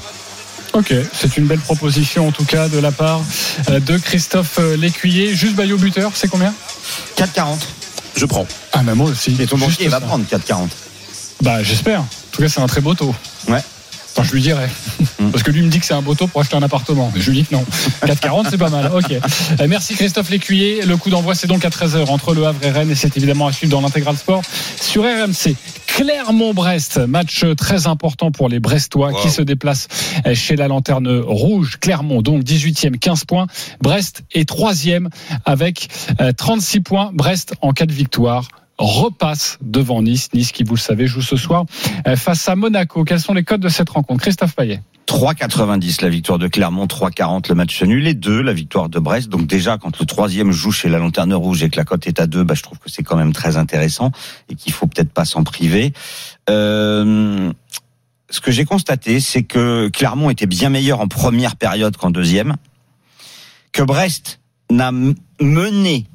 Ok, c'est une belle proposition en tout cas de la part euh, de Christophe euh, Lécuyer. Juste Bayo buteur, c'est combien? 4,40. Je prends. Ah, mais moi aussi. Et ton banquier va prendre 4,40. Bah, j'espère. En tout cas, c'est un très beau taux. Ouais. Enfin, je lui dirais. Mm. Parce que lui me dit que c'est un beau taux pour acheter un appartement. Mais je lui dis que non. 4,40, c'est pas mal. Ok. Euh, Merci Christophe Lécuyer. Le coup d'envoi, c'est donc à 13h entre Le Havre et Rennes. Et c'est évidemment à suivre dans l'intégral sport sur RMC. Clermont-Brest, match très important pour les Brestois Wow. qui se déplacent chez la Lanterne Rouge. Clermont, donc 18e, 15 points. Brest est 3e avec euh, 36 points. Brest en cas de victoire repasse devant Nice. Nice qui, vous le savez, joue ce soir euh, face à Monaco. Quels sont les codes de cette rencontre? Christophe Payet 3,90 la victoire de Clermont, 3,40 le match nul, les deux la victoire de Brest. Donc déjà, quand le troisième joue chez la Lanterne Rouge et que la cote est à 2, bah, je trouve que c'est quand même très intéressant et qu'il faut peut-être pas s'en priver. Euh, ce que j'ai constaté, c'est que Clermont était bien meilleur en première période qu'en deuxième, que Brest n'a mené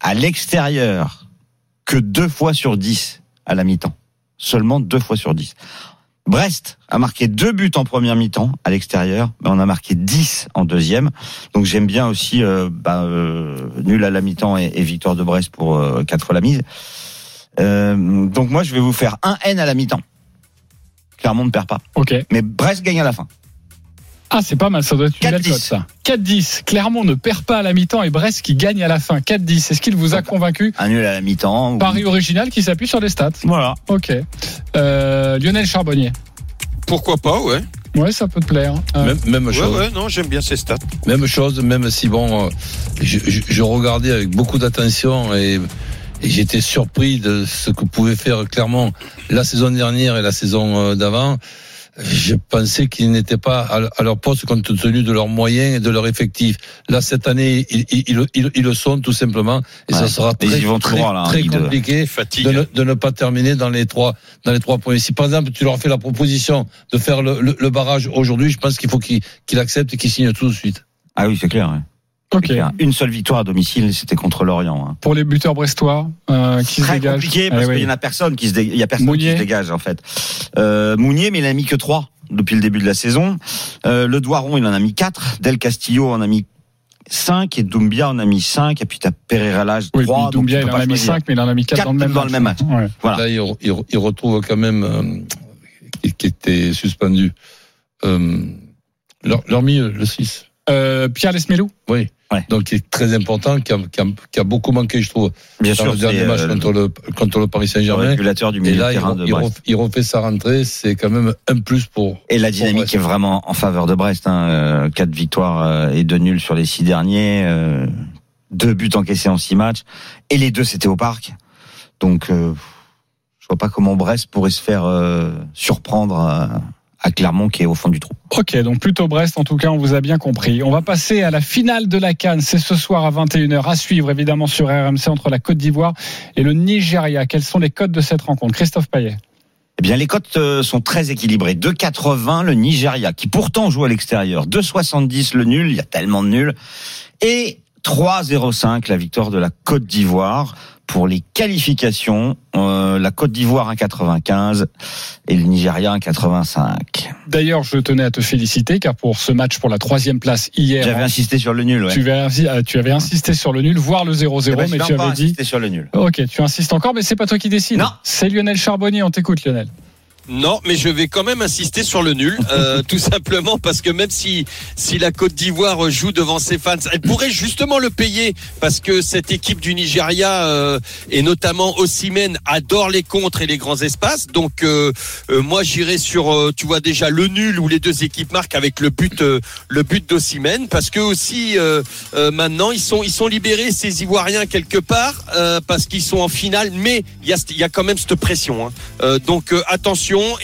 à l'extérieur que deux fois sur dix à la mi-temps. Seulement deux fois sur dix. Brest a marqué deux buts en première mi-temps à l'extérieur, mais on a marqué 10 en deuxième. Donc j'aime bien aussi euh, bah, euh, nul à la mi-temps et, et victoire de Brest pour euh, 4 la mise. Euh, donc moi je vais vous faire un N à la mi-temps. Clermont ne perd pas, Ok. mais Brest gagne à la fin. Ah, c'est pas mal, ça doit être une belle 4-10. cote, ça. 4-10. Clermont ne perd pas à la mi-temps et Brest qui gagne à la fin. 4-10. Est-ce qu'il vous a convaincu Un nul à la mi-temps. Paris original qui s'appuie sur les stats. Voilà. Ok. Euh, Lionel Charbonnier. Pourquoi pas, ouais. Ouais, ça peut te plaire. Euh, Même, même Ouais, chose. ouais, non, j'aime bien ces stats. Même chose, même si bon, euh, je, je- je regardais avec beaucoup d'attention et, et j'étais surpris de ce que pouvait faire clairement la saison dernière et la saison euh, d'avant. Je pensais qu'ils n'étaient pas à leur poste compte tenu de leurs moyens et de leur effectif. Là, cette année, ils, ils- ils- ils- ils le sont tout simplement, et ça sera Mais très, ils vont très, là, compliqué de ne, de ne pas terminer dans les trois dans les trois premiers. Si par exemple tu leur fais la proposition de faire le, le- le barrage aujourd'hui, je pense qu'il faut qu'ils qu'ils acceptent et qu'ils signent tout de suite. Ah oui, c'est clair. ouais. Ok. C'est clair. Une seule victoire à domicile, c'était contre l'Orient. hein. Pour les buteurs brestois euh, qui se Très dégagent. compliqué parce Eh oui. qu'il y en a personne qui se dé- il y a personne Mounier. qui se dégage en fait. Euh, Mounier, mais il en a mis que trois depuis le début de la saison. Euh, le Doiron, il en a mis quatre. Del Castillo en a mis 5 et Doumbia en a mis 5 et puis t'as Pereira Oui, 3 puis Doumbia, il en a mis 5, mais il en a mis 4 Quatre dans le même dans le même match. Ouais. Voilà. Là, il, il, il retrouve quand même euh, qui, qui était suspendu. Euh, leur, leur milieu, le 6. Euh, Pierre Lesmelou Oui. Ouais. Donc, qui est très important, qui a, qui a, qui a beaucoup manqué, je trouve, Bien dans sûr, le dernier match euh, contre, le, contre le Paris le Saint-Germain. régulateur du Et milieu là, de il, terrain de il, Brest. ref- il refait sa rentrée. C'est quand même un plus pour. Et la dynamique Brest. est vraiment en faveur de Brest. Hein. Euh, Quatre victoires et deux nuls sur les six derniers. deux buts encaissés en six matchs. Et les deux, c'était au parc. Donc, euh, je vois pas comment Brest pourrait se faire euh, surprendre à, Clermont qui est au fond du trou. Ok, donc plutôt Brest, en tout cas, on vous a bien compris. On va passer à la finale de la Cannes. C'est ce soir à 21h, à suivre évidemment sur RMC entre la Côte d'Ivoire et le Nigeria. Quels sont les codes de cette rencontre? Christophe Payet. Eh bien, les cotes euh, sont très équilibrées. 2,80 le Nigeria, qui pourtant joue à l'extérieur. 2,70 le nul, il y a tellement de nuls. Et 3,05 la victoire de la Côte d'Ivoire. Pour les qualifications, euh, la Côte d'Ivoire 1,95 et le Nigeria 1,85. D'ailleurs, je tenais à te féliciter car pour ce match pour la troisième place hier, J'avais insisté sur le nul, ouais. tu, avais, insi- euh, tu avais insisté sur le nul, voire le 0-0, Eh ben, mais tu avais dit. insisté sur le nul. Ok, tu insistes encore, mais c'est pas toi qui décide. Non. C'est Lionel Charbonnier. On t'écoute, Lionel. Non, mais je vais quand même insister sur le nul, euh, tout simplement parce que même si si la Côte d'Ivoire joue devant ses fans, elle pourrait justement le payer parce que cette équipe du Nigeria euh, et notamment Osimhen adore les contres et les grands espaces. Donc euh, moi j'irai sur, tu vois déjà le nul où les deux équipes marquent avec le but le but d'Osimhen parce que aussi maintenant ils sont ils sont libérés ces Ivoiriens quelque part parce qu'ils sont en finale, mais il y a il y a quand même cette pression. hein. Donc euh,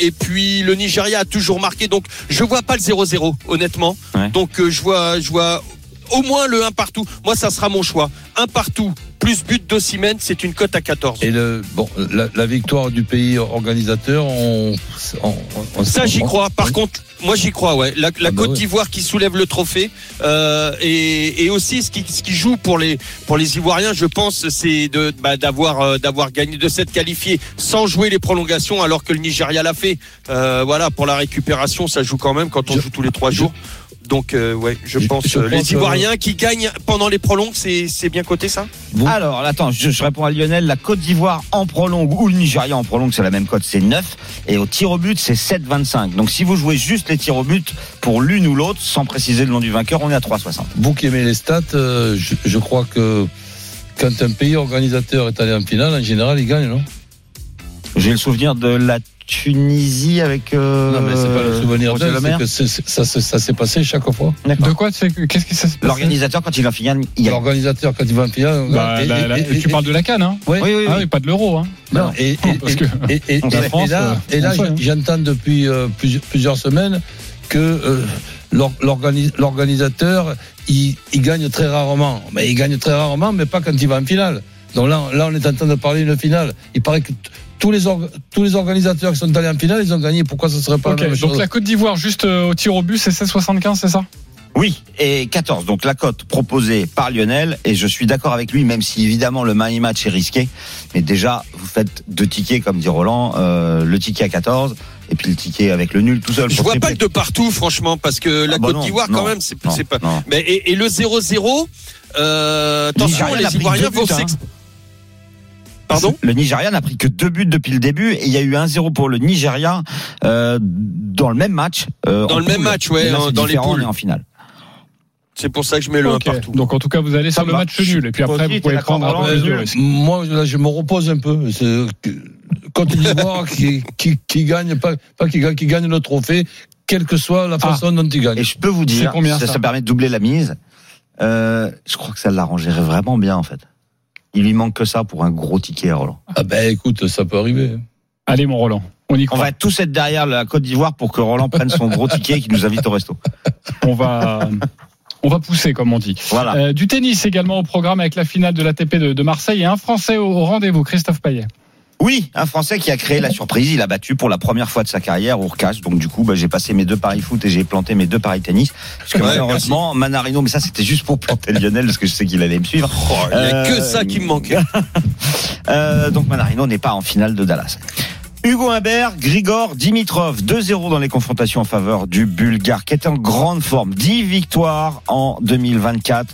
Et puis le Nigeria a toujours marqué. Donc je vois pas le 0-0 honnêtement. Ouais. Donc euh, je vois je vois au moins le 1 partout. Moi ça sera mon choix. Un partout plus but d'Ossimène, c'est une cote à 14. Et le, bon, la, la victoire du pays organisateur, on, on- on- Ça j'y crois. Par contre, moi j'y crois. Ouais. La, la Ah bah Côte ouais. d'Ivoire qui soulève le trophée euh, et, et aussi ce qui, ce qui joue pour les pour les Ivoiriens, je pense, c'est de bah, d'avoir euh, d'avoir gagné, de s'être qualifié sans jouer les prolongations, alors que le Nigeria l'a fait. Euh, voilà, pour la récupération, ça joue quand même quand on Je- joue tous les trois jours. Donc euh, ouais, je, Je- pense je euh, les que- Ivoiriens qui gagnent pendant les prolongues, c'est bien coté ça? Alors, attends, je, je réponds à Lionel. La Côte d'Ivoire en prolongue ou le Nigeria en prolongue, c'est la même cote, c'est 9. Et au tir au but, c'est 7,25. Donc si vous jouez juste les tirs au but pour l'une ou l'autre, sans préciser le nom du vainqueur, on est à 3,60. Vous qui aimez les stats, euh, je, je crois que quand un pays organisateur est allé en finale, en général, il gagne, non? J'ai le souvenir de la Tunisie avec. Euh, Non, mais c'est pas le souvenir d'elle, c'est que c'est- ça, ça, ça s'est passé chaque fois. D'accord. De quoi c'est- Qu'est-ce qui s'est passé L'organisateur, quand il en finale, il gagne. L'organisateur, quand il va en finale, Bah, et- la- et- la- et- Tu parles de la Cannes, hein. Oui, oui, oui. Ah oui, pas de l'euro, hein. Non, et, et- Parce que- et- et- On et- sait. et France, là, euh, et là, hein. j'entends depuis euh, plusieurs, plusieurs semaines que euh, l'or- l'organi- l'organisateur, il, il gagne très rarement. Mais il gagne très rarement, mais pas quand il va en finale. Donc là, là, on est en train de parler d'une finale. Il paraît que tous les, tous les organisateurs qui sont allés en finale, ils ont gagné. Pourquoi ce serait pas Ok, la même donc chose la Côte d'Ivoire, juste euh, au tir au but, c'est 16,75, c'est ça? Oui, et 14. Donc la cote proposée par Lionel, et je suis d'accord avec lui, même si évidemment le money match est risqué. Mais déjà, vous faites deux tickets, comme dit Roland, euh, le ticket à 14, et puis le ticket avec le nul tout seul. Je vois pas le de partout, franchement, parce que la Ah bah Côte d'Ivoire quand même, c'est pas. non. Mais et, et le 0-0, euh, attention, les Ivoiriens vont hein. Pardon Le Nigeria n'a pris que deux buts depuis le début et il y a eu 1-0 pour le Nigeria euh, dans le même match. euh, Dans le même poule. match, ouais, là, en- dans les poules. en finale. C'est pour ça que je mets le Ok. 1 partout. Donc en tout cas, vous allez sur Ça le va. match nul et puis après vous pouvez prendre un peu de. Moi, là, je me repose un peu. Côte d'Ivoire qui, qui, qui gagne, pas, pas qui gagne, qui gagne le trophée, quelle que soit la façon dont il gagne. Et je peux vous dire, combien, ça, ça ça permet de doubler la mise. Euh, je crois que ça l'arrangerait vraiment bien en fait. Il lui manque que ça pour un gros ticket, Roland. Ah ben écoute, ça peut arriver. Allez, mon Roland, on y On croit. va tous être derrière la Côte d'Ivoire pour que Roland prenne son gros ticket et qu'il nous invite au resto. On va, on va pousser, comme on dit. Voilà. Euh, du tennis également au programme avec la finale de l'ATP de, de Marseille et un Français au, au rendez-vous, Christophe Payet. Oui, un Français qui a créé la surprise. Il a battu pour la première fois de sa carrière Urkach. Donc du coup, bah, j'ai passé mes deux paris foot et j'ai planté mes deux paris tennis. Parce que Ouais, malheureusement, Manarino, mais ça c'était juste pour planter Lionel parce que je sais qu'il allait me suivre. Oh, il n'y a Euh, que ça qui me manquait. Euh, donc Manarino n'est pas en finale de Dallas. Hugo Humbert, Grigor Dimitrov, 2-0 dans les confrontations en faveur du Bulgare, qui est en grande forme. 10 victoires en 2024.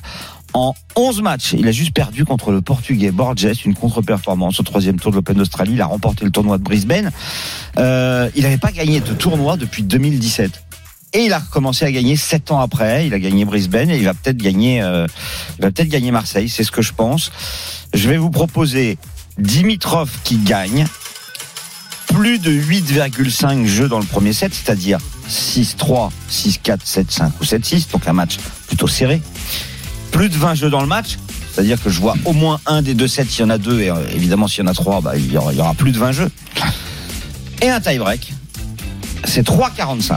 En 11 matchs, il a juste perdu contre le Portugais Borges, une contre-performance au troisième tour de l'Open d'Australie. Il a remporté le tournoi de Brisbane. Euh, il n'avait pas gagné de tournoi depuis 2017. Et il a recommencé à gagner sept ans après. Il a gagné Brisbane et il va peut-être gagner, euh, il va peut-être gagner Marseille. C'est ce que je pense. Je vais vous proposer Dimitrov qui gagne plus de 8,5 jeux dans le premier set, c'est-à-dire 6-3, 6-4, 7-5 ou 7-6, donc un match plutôt serré. Plus de 20 jeux dans le match, c'est-à-dire que je vois au moins un des deux sets, s'il y en a deux, et euh, évidemment s'il y en a trois, bah, il, y aura, il y aura plus de 20 jeux. Et un tie-break, c'est 3,45.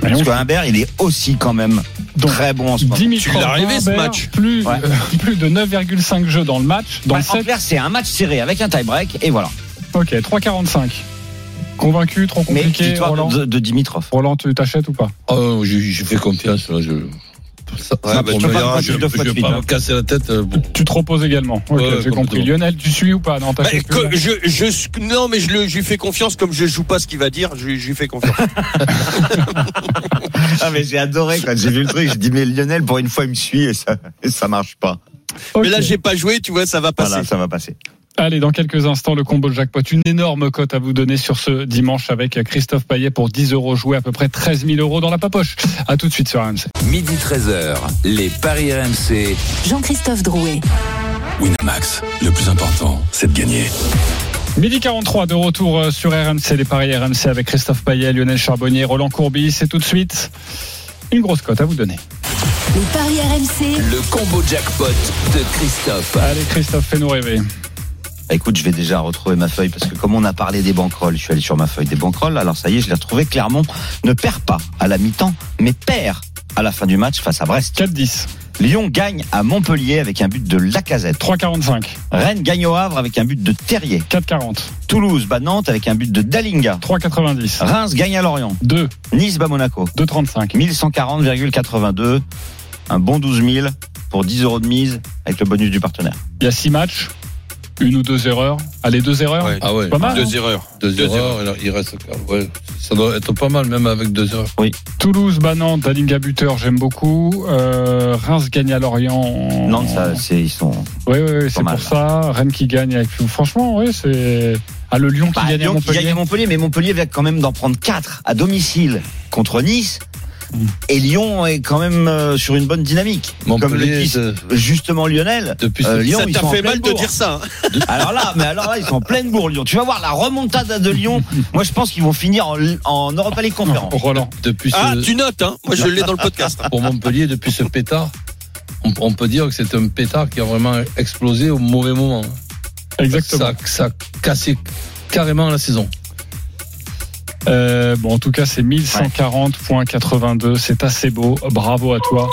Parce que Humbert, il est aussi quand même Donc, très bon en ce moment. Dimitrov, Tu l'as rêvé, ce match. plus, Ouais. euh, plus de 9,5 jeux dans le match, dans Bah, le en set. clair, c'est un match serré avec un tie-break, et voilà. Ok, 3,45. Convaincu, trop Mais compliqué, victoire Roland de, de Dimitrov. Roland, tu t'achètes ou pas? Oh, je, je fais confiance. Là, je... Ça, Ouais, ça bah, pour tu me peux dire, pas je deux ne fois de vais suite, pas me casser la tête. euh, bon. Tu te reposes également. Ok, Ouais, j'ai compris. complètement. Lionel, tu suis ou pas? Non, Bah, t'achètes que- plus je, je, non, mais je, le, je lui fais confiance comme je joue pas ce qu'il va dire. Je, je lui fais confiance. Ah mais j'ai adoré quand j'ai vu le truc, j'ai dit mais Lionel pour une fois il me suit et ça et ça marche pas. Mais là, j'ai pas joué, tu vois, ça va passer. Voilà, ça va passer. Allez, dans quelques instants, le combo jackpot. Une énorme cote à vous donner sur ce dimanche avec Christophe Payet pour 10 euros joués, à peu près 13 000 euros dans la papoche. À tout de suite sur RMC. Midi 13h, les Paris RMC. Jean-Christophe Drouet. Winamax, le plus important, c'est de gagner. Midi 43 de retour euh, sur RMC, les paris RMC avec Christophe Payet, Lionel Charbonnier, Roland Courbis. C'est tout de suite une grosse cote à vous donner. Les paris RMC. Le combo jackpot de Christophe. Allez, Christophe, fais-nous rêver. Bah, écoute, je vais déjà retrouver ma feuille parce que comme on a parlé des banquerolles, je suis allé sur ma feuille des banquerolles. Alors ça y est, je l'ai retrouvé. Clermont ne perd pas à la mi-temps, mais perd à la fin du match face à Brest. 4-10, Lyon gagne à Montpellier avec un but de Lacazette. 3-45, Rennes gagne au Havre avec un but de Terrier. 4-40, Toulouse bat Nantes avec un but de Dalinga. 3-90, Reims gagne à Lorient. 2, Nice bat Monaco. 2-35. 1140,82. Un bon 12 000 pour 10 euros de mise avec le bonus du partenaire. Il y a 6 matchs, une ou deux erreurs. Allez, deux erreurs. Ouais. Ah ouais. Pas mal. Deux hein erreurs. Deux, Deux erreurs, alors il reste. Ouais, ça doit être pas mal, même avec deux erreurs. Toulouse, bat Nantes, Dalinga buteur, j'aime beaucoup. Euh, Reims gagne à Lorient. Nantes, ça, c'est, ils sont. Oui, oui, oui, c'est pour ça. Rennes qui gagne avec. Franchement, oui, c'est. Ah, le Lyon qui Bah, gagne à Lyon qui gagne à Montpellier, mais Montpellier vient quand même d'en prendre 4 à domicile contre Nice. Mm. Et Lyon est quand même euh, sur une bonne dynamique. Comme le Montpellier, dit c'est- justement Lionel. depuis Euh, Lyon, ça ils t'a fait mal de dire ça. hein. Alors là, mais alors là, ils sont en pleine bourre, Lyon. Tu vas voir la remontada de Lyon. Moi, je pense qu'ils vont finir en, en Europa League Conférence. Roland. depuis ce- Ah, tu notes, hein Moi, je l'ai dans le podcast. pour Montpellier, depuis ce pétard, on, on peut dire que c'est un pétard qui a vraiment explosé au mauvais moment. Exactement. Ça, ça a cassé carrément la saison. Euh, bon, en tout cas, c'est 1140.82. C'est assez beau. Bravo à toi.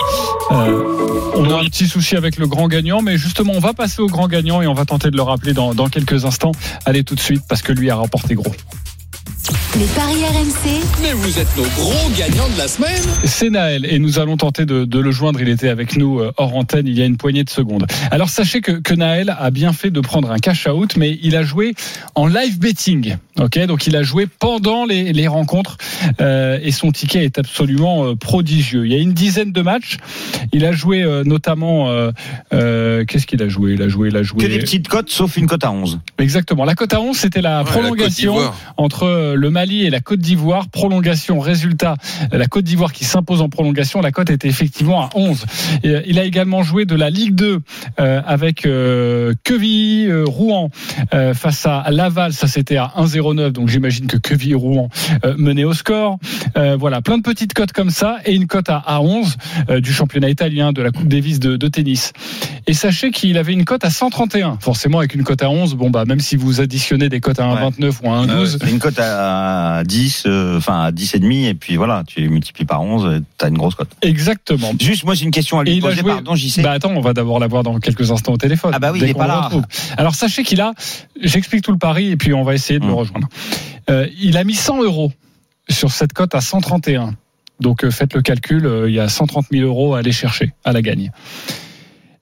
Euh, on a un petit souci avec le grand gagnant, mais justement, on va passer au grand gagnant et on va tenter de le rappeler dans, dans quelques instants. Allez tout de suite parce que lui a remporté gros. Les paris RMC. Mais vous êtes nos gros gagnants de la semaine. C'est Naël et nous allons tenter de, de le joindre. Il était avec nous euh, hors antenne il y a une poignée de secondes. Alors sachez que, que Naël a bien fait de prendre un cash out, mais il a joué en live betting. Ok, donc il a joué pendant les, les rencontres euh, et son ticket est absolument euh, prodigieux. Il y a une dizaine de matchs. Il a joué euh, notamment. euh, euh, Qu'est-ce qu'il a joué? Il a joué, il a joué. Que des petites cotes, sauf une cote à 11. Exactement. La cote à 11, c'était la Ouais, prolongation entre le Mali et la Côte d'Ivoire. Prolongation, résultat, la Côte d'Ivoire qui s'impose en prolongation. La cote était effectivement à 11. Et, euh, il a également joué de la Ligue 2 euh, avec euh, Quevilly, euh, Rouen euh, face à Laval. Ça, c'était à 1,09. Donc j'imagine que Quevilly et Rouen euh, menaient au score. Euh, voilà, plein de petites cotes comme ça et une cote à, à 11 euh, du championnat italien de la Coupe Davis de, de tennis. Et sachez qu'il avait une cote à 131. Forcément, avec une cote à 11, bon bah même si vous additionnez des cotes à 1,29 ou à 1,12, C'est une cote à 10, euh, enfin à 10 et demi, et puis voilà, tu multiplies par 11, t'as une grosse cote. exactement. Juste, moi j'ai une question à Et lui a poser, joué- pardon, j'y sais. Bah attends, on va d'abord l'avoir dans quelques instants au téléphone. Ah bah oui, il est pas là. Alors sachez qu'il a, j'explique tout le pari et puis on va essayer de le Hum. Euh, il a mis 100 euros sur cette cote à 131. Donc euh, faites le calcul, euh, il y a 130 000 euros à aller chercher à la gagne.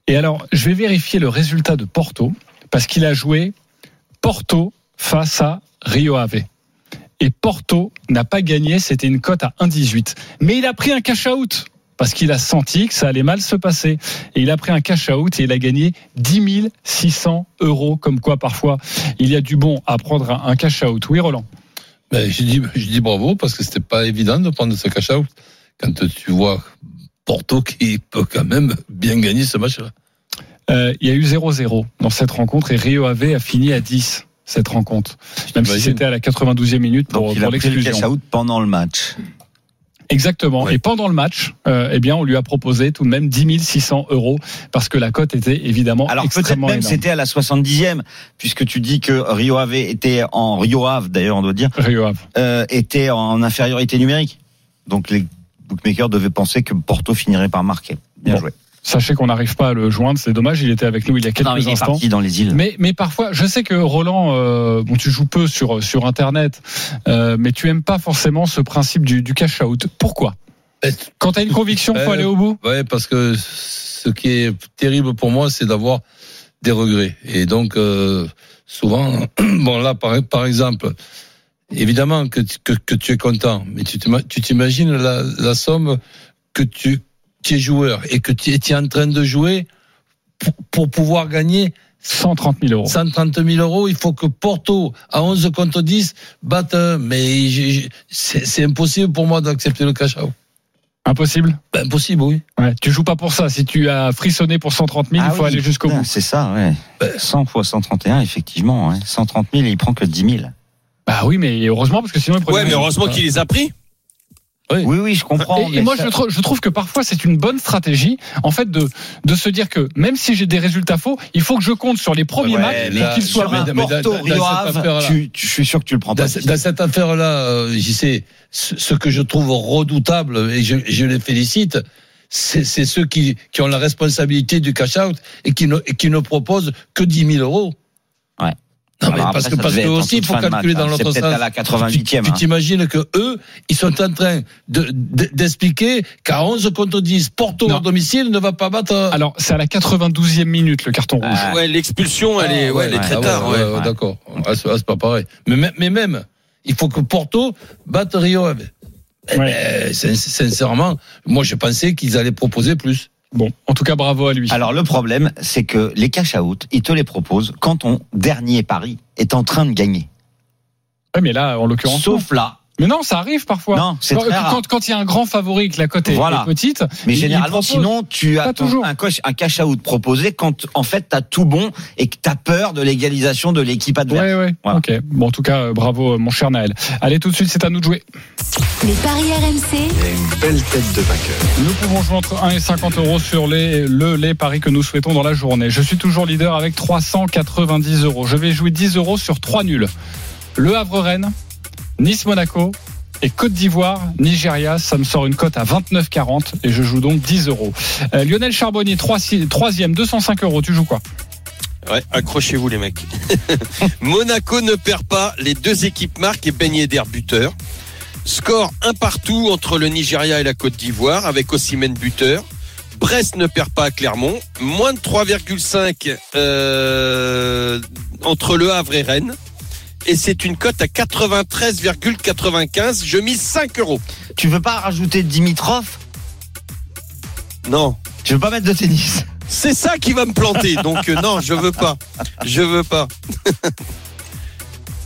Et alors, je vais vérifier le résultat de Porto parce qu'il a joué Porto face à Rio Ave. Et Porto n'a pas gagné, c'était une cote à 1,18. Mais il a pris un cash out parce qu'il a senti que ça allait mal se passer. Et il a pris un cash out et il a gagné 10 600 euros. Comme quoi, parfois, il y a du bon à prendre un un cash out. Oui, Roland. Ben, je, dis, je dis bravo parce que c'était pas évident de prendre ce cash out quand tu vois Porto qui peut quand même bien gagner ce match-là. Euh, il y a eu 0-0 dans cette rencontre et Rio Ave a fini à 10 cette rencontre. Même si c'était à la 92e minute pour, Donc il pour a pris le cash l'exclusion. out pendant le match. Exactement. Ouais. Et pendant le match, euh, eh bien, on lui a proposé tout de même 10 600 euros parce que la cote était évidemment Alors peut-être même c'était à la 70e, puisque tu dis que Rio Ave était en Rio Ave, d'ailleurs on doit dire, Rio Ave. euh, était en infériorité numérique. Donc les bookmakers devaient penser que Porto finirait par marquer. Bien Bon. joué. Sachez qu'on n'arrive pas à le joindre, c'est dommage. Il était avec nous il y a quelques Non, il est instants. parti dans les îles. Mais, mais parfois, je sais que Roland, euh, bon, tu joues peu sur sur Internet, euh, mais tu aimes pas forcément ce principe du, du cash out. Pourquoi? Ben, Quand tu as une conviction, faut Euh, aller au bout. Ouais, parce que ce qui est terrible pour moi, c'est d'avoir des regrets. Et donc, euh, souvent, bon là, par, par exemple, évidemment que, tu- que, que tu es content, mais tu t'ima- tu t'imagines la, la somme que tu, tu es joueur et que tu es, en train de jouer pour, pour pouvoir gagner 130 000 euros. 130 000 euros, il faut que Porto, à 11 contre 10, batte un. Mais c'est impossible pour moi d'accepter le cash out. Impossible? Ben, impossible, oui. Ouais, tu joues pas pour ça. Si tu as frissonné pour 130 000, Ah il faut oui, aller jusqu'au putain, bout. C'est ça, ouais. 100 fois 131, effectivement. Ouais. 130 000 et il prend que 10 000. Bah oui, mais heureusement parce que sinon il Ouais, mais heureusement qu'il les a pris. Oui, oui, je comprends. Et, moi, ça- je, trouve, je trouve que parfois, c'est une bonne stratégie, en fait, de, de se dire que même si j'ai des résultats faux, il faut que je compte sur les premiers Ouais, matchs là, pour qu'ils soient mais- Porto, Rio cette Ave, affaire-là. tu, tu- je suis sûr que tu le prends pas. Dans, dans cette affaire-là, euh, j'y sais, ce, ce que je trouve redoutable, et je, je les félicite, c'est c'est ceux qui, qui ont la responsabilité du cash-out et qui ne, et qui ne proposent que 10 000 euros. Ouais. Non, mais Alors parce après, que, parce que aussi, il faut calculer dans hein. l'autre sens. à la 88e, Tu hein. t'imagines que eux, ils sont en train de, de- d'expliquer qu'à 11 contre 10, Porto Non. à domicile ne va pas battre. Alors, c'est à la 92e minute, le carton rouge. Ah. Ouais, l'expulsion, elle est, ouais, elle est très Ah tard. ouais, ouais. ouais, ouais, D'accord. Ah, c'est ah, pas pareil. Mais, même- mais même, il faut que Porto batte Rio Ave. Eh Ouais. ben, sin- sincèrement, moi je pensais qu'ils allaient proposer plus. Bon, en tout cas, bravo à lui. Alors le problème, c'est que les cash out, ils te les proposent quand ton dernier pari est en train de gagner. Ouais, mais là, en l'occurrence. Sauf là. Mais non, ça arrive parfois. Non, c'est quand, très rare. quand, quand il y a un grand favori que la cote est, Voilà. est petite. Mais généralement, propose- sinon, tu as ton- toujours. un, coach, un cash out proposé quand, en fait, t'as tout bon et que t'as peur de l'égalisation de l'équipe adverse. Ouais, ouais. Voilà. Ok. Bon, en tout cas, euh, bravo, euh, mon cher Naël. Allez, tout de suite, c'est à nous de jouer. Les paris RMC, Une belle tête de vainqueur. Nous pouvons jouer entre 1 et 50 euros sur les, le, les paris que nous souhaitons dans la journée. Je suis toujours leader avec 390 euros. Je vais jouer 10 euros sur 3 nuls. Le Havre-Rennes, Nice-Monaco et Côte d'Ivoire, Nigeria. Ça me sort une cote à 29,40 et je joue donc 10 euros. Euh, Lionel Charbonnier, 3e, 205 euros. Tu joues quoi? Ouais, accrochez-vous les mecs. Monaco ne perd pas, les deux équipes marquent et Ben Yedder buteur. Score un partout entre le Nigeria et la Côte d'Ivoire avec Ossimène buteur. Brest ne perd pas à Clermont. Moins de 3,5 euh, entre Le Havre et Rennes. Et c'est une cote à 93,95. Je mise 5 euros. Tu veux pas rajouter Dimitrov? Non. Tu veux pas mettre de tennis? C'est ça qui va me planter. Donc euh, non, je veux pas. Je veux pas.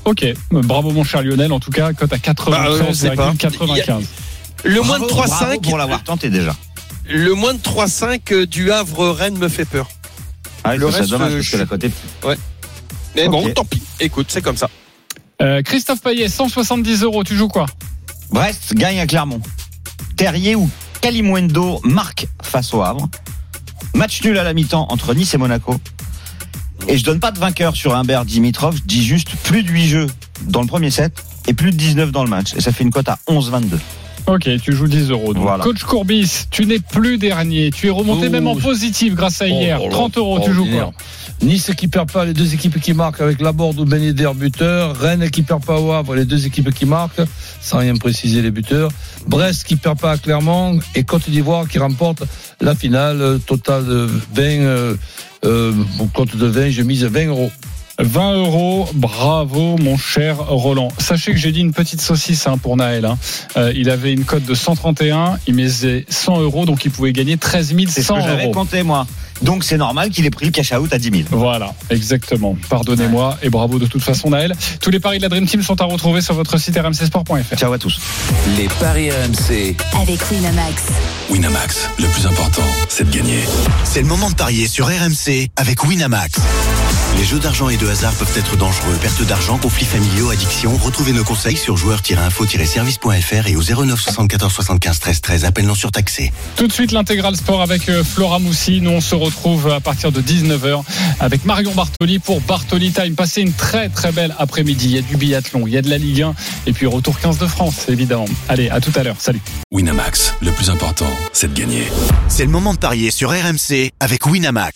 Ok, bravo mon cher Lionel. En tout cas, cote à Bah, on sait pas. 93,95. Le moins de Bravo, bravo 3,5. pour l'avoir tenté déjà. Le moins de 3,5 euh, du Havre Rennes me fait peur. Ah, Le reste, dommage euh, parce que je- la côté. Mais bon, tant pis. Écoute, c'est comme ça. Euh, Christophe Payet, 170 euros. Tu joues quoi? Brest gagne à Clermont. Terrier ou Kalimundo marque face au Havre. Match nul à la mi-temps entre Nice et Monaco. Et je donne pas de vainqueur sur Humbert Dimitrov, je dis juste plus de 8 jeux dans le premier set et plus de 19 dans le match. Et ça fait une cote à 11-22. Ok, tu joues 10 euros. Donc, Voilà. Coach Courbis, tu n'es plus dernier. Tu es remonté Oh. même en positif grâce à Oh hier. là là, 30 euros, tu joues quoi. Nice qui perd pas, les deux équipes qui marquent avec Laborde ou Ben Yedder buteur. Rennes qui perd pas au Havre, les deux équipes qui marquent, sans rien préciser les buteurs. Brest qui perd pas à Clermont et Côte d'Ivoire qui remporte la finale. Total de 20, euh, euh, compte de 20, je mise 20 euros. 20 euros, bravo mon cher Roland. Sachez que j'ai dit une petite saucisse hein, pour Naël. hein. Euh, il avait une cote de 131, il misait 100 euros, donc il pouvait gagner 13 C'est ce 100 que j'avais euros. compté moi. Donc c'est normal qu'il ait pris le cash out à 10 000. Voilà, exactement. Pardonnez-moi et bravo de toute façon Naël. Tous les paris de la Dream Team sont à retrouver sur votre site rmcsport.fr. Ciao à tous. Les paris RMC. Avec Winamax. Winamax, le plus important, c'est de gagner. C'est le moment de parier sur RMC avec Winamax. Les jeux d'argent et de hasard peuvent être dangereux. Perte d'argent, conflits familiaux, addiction. Retrouvez nos conseils sur joueurs-info-service.fr et au 09 74 75 13 13. Appel non surtaxé. Tout de suite l'intégral sport avec euh, Flora Moussi. Nous on se retrouve à partir de 19h avec Marion Bartoli pour Bartoli Time. Passez une très très belle après-midi. Il y a du biathlon, il y a de la Ligue 1 et puis retour 15 de France évidemment. Allez, à tout à l'heure. Salut. Winamax, le plus important, c'est de gagner. C'est le moment de parier sur RMC avec Winamax.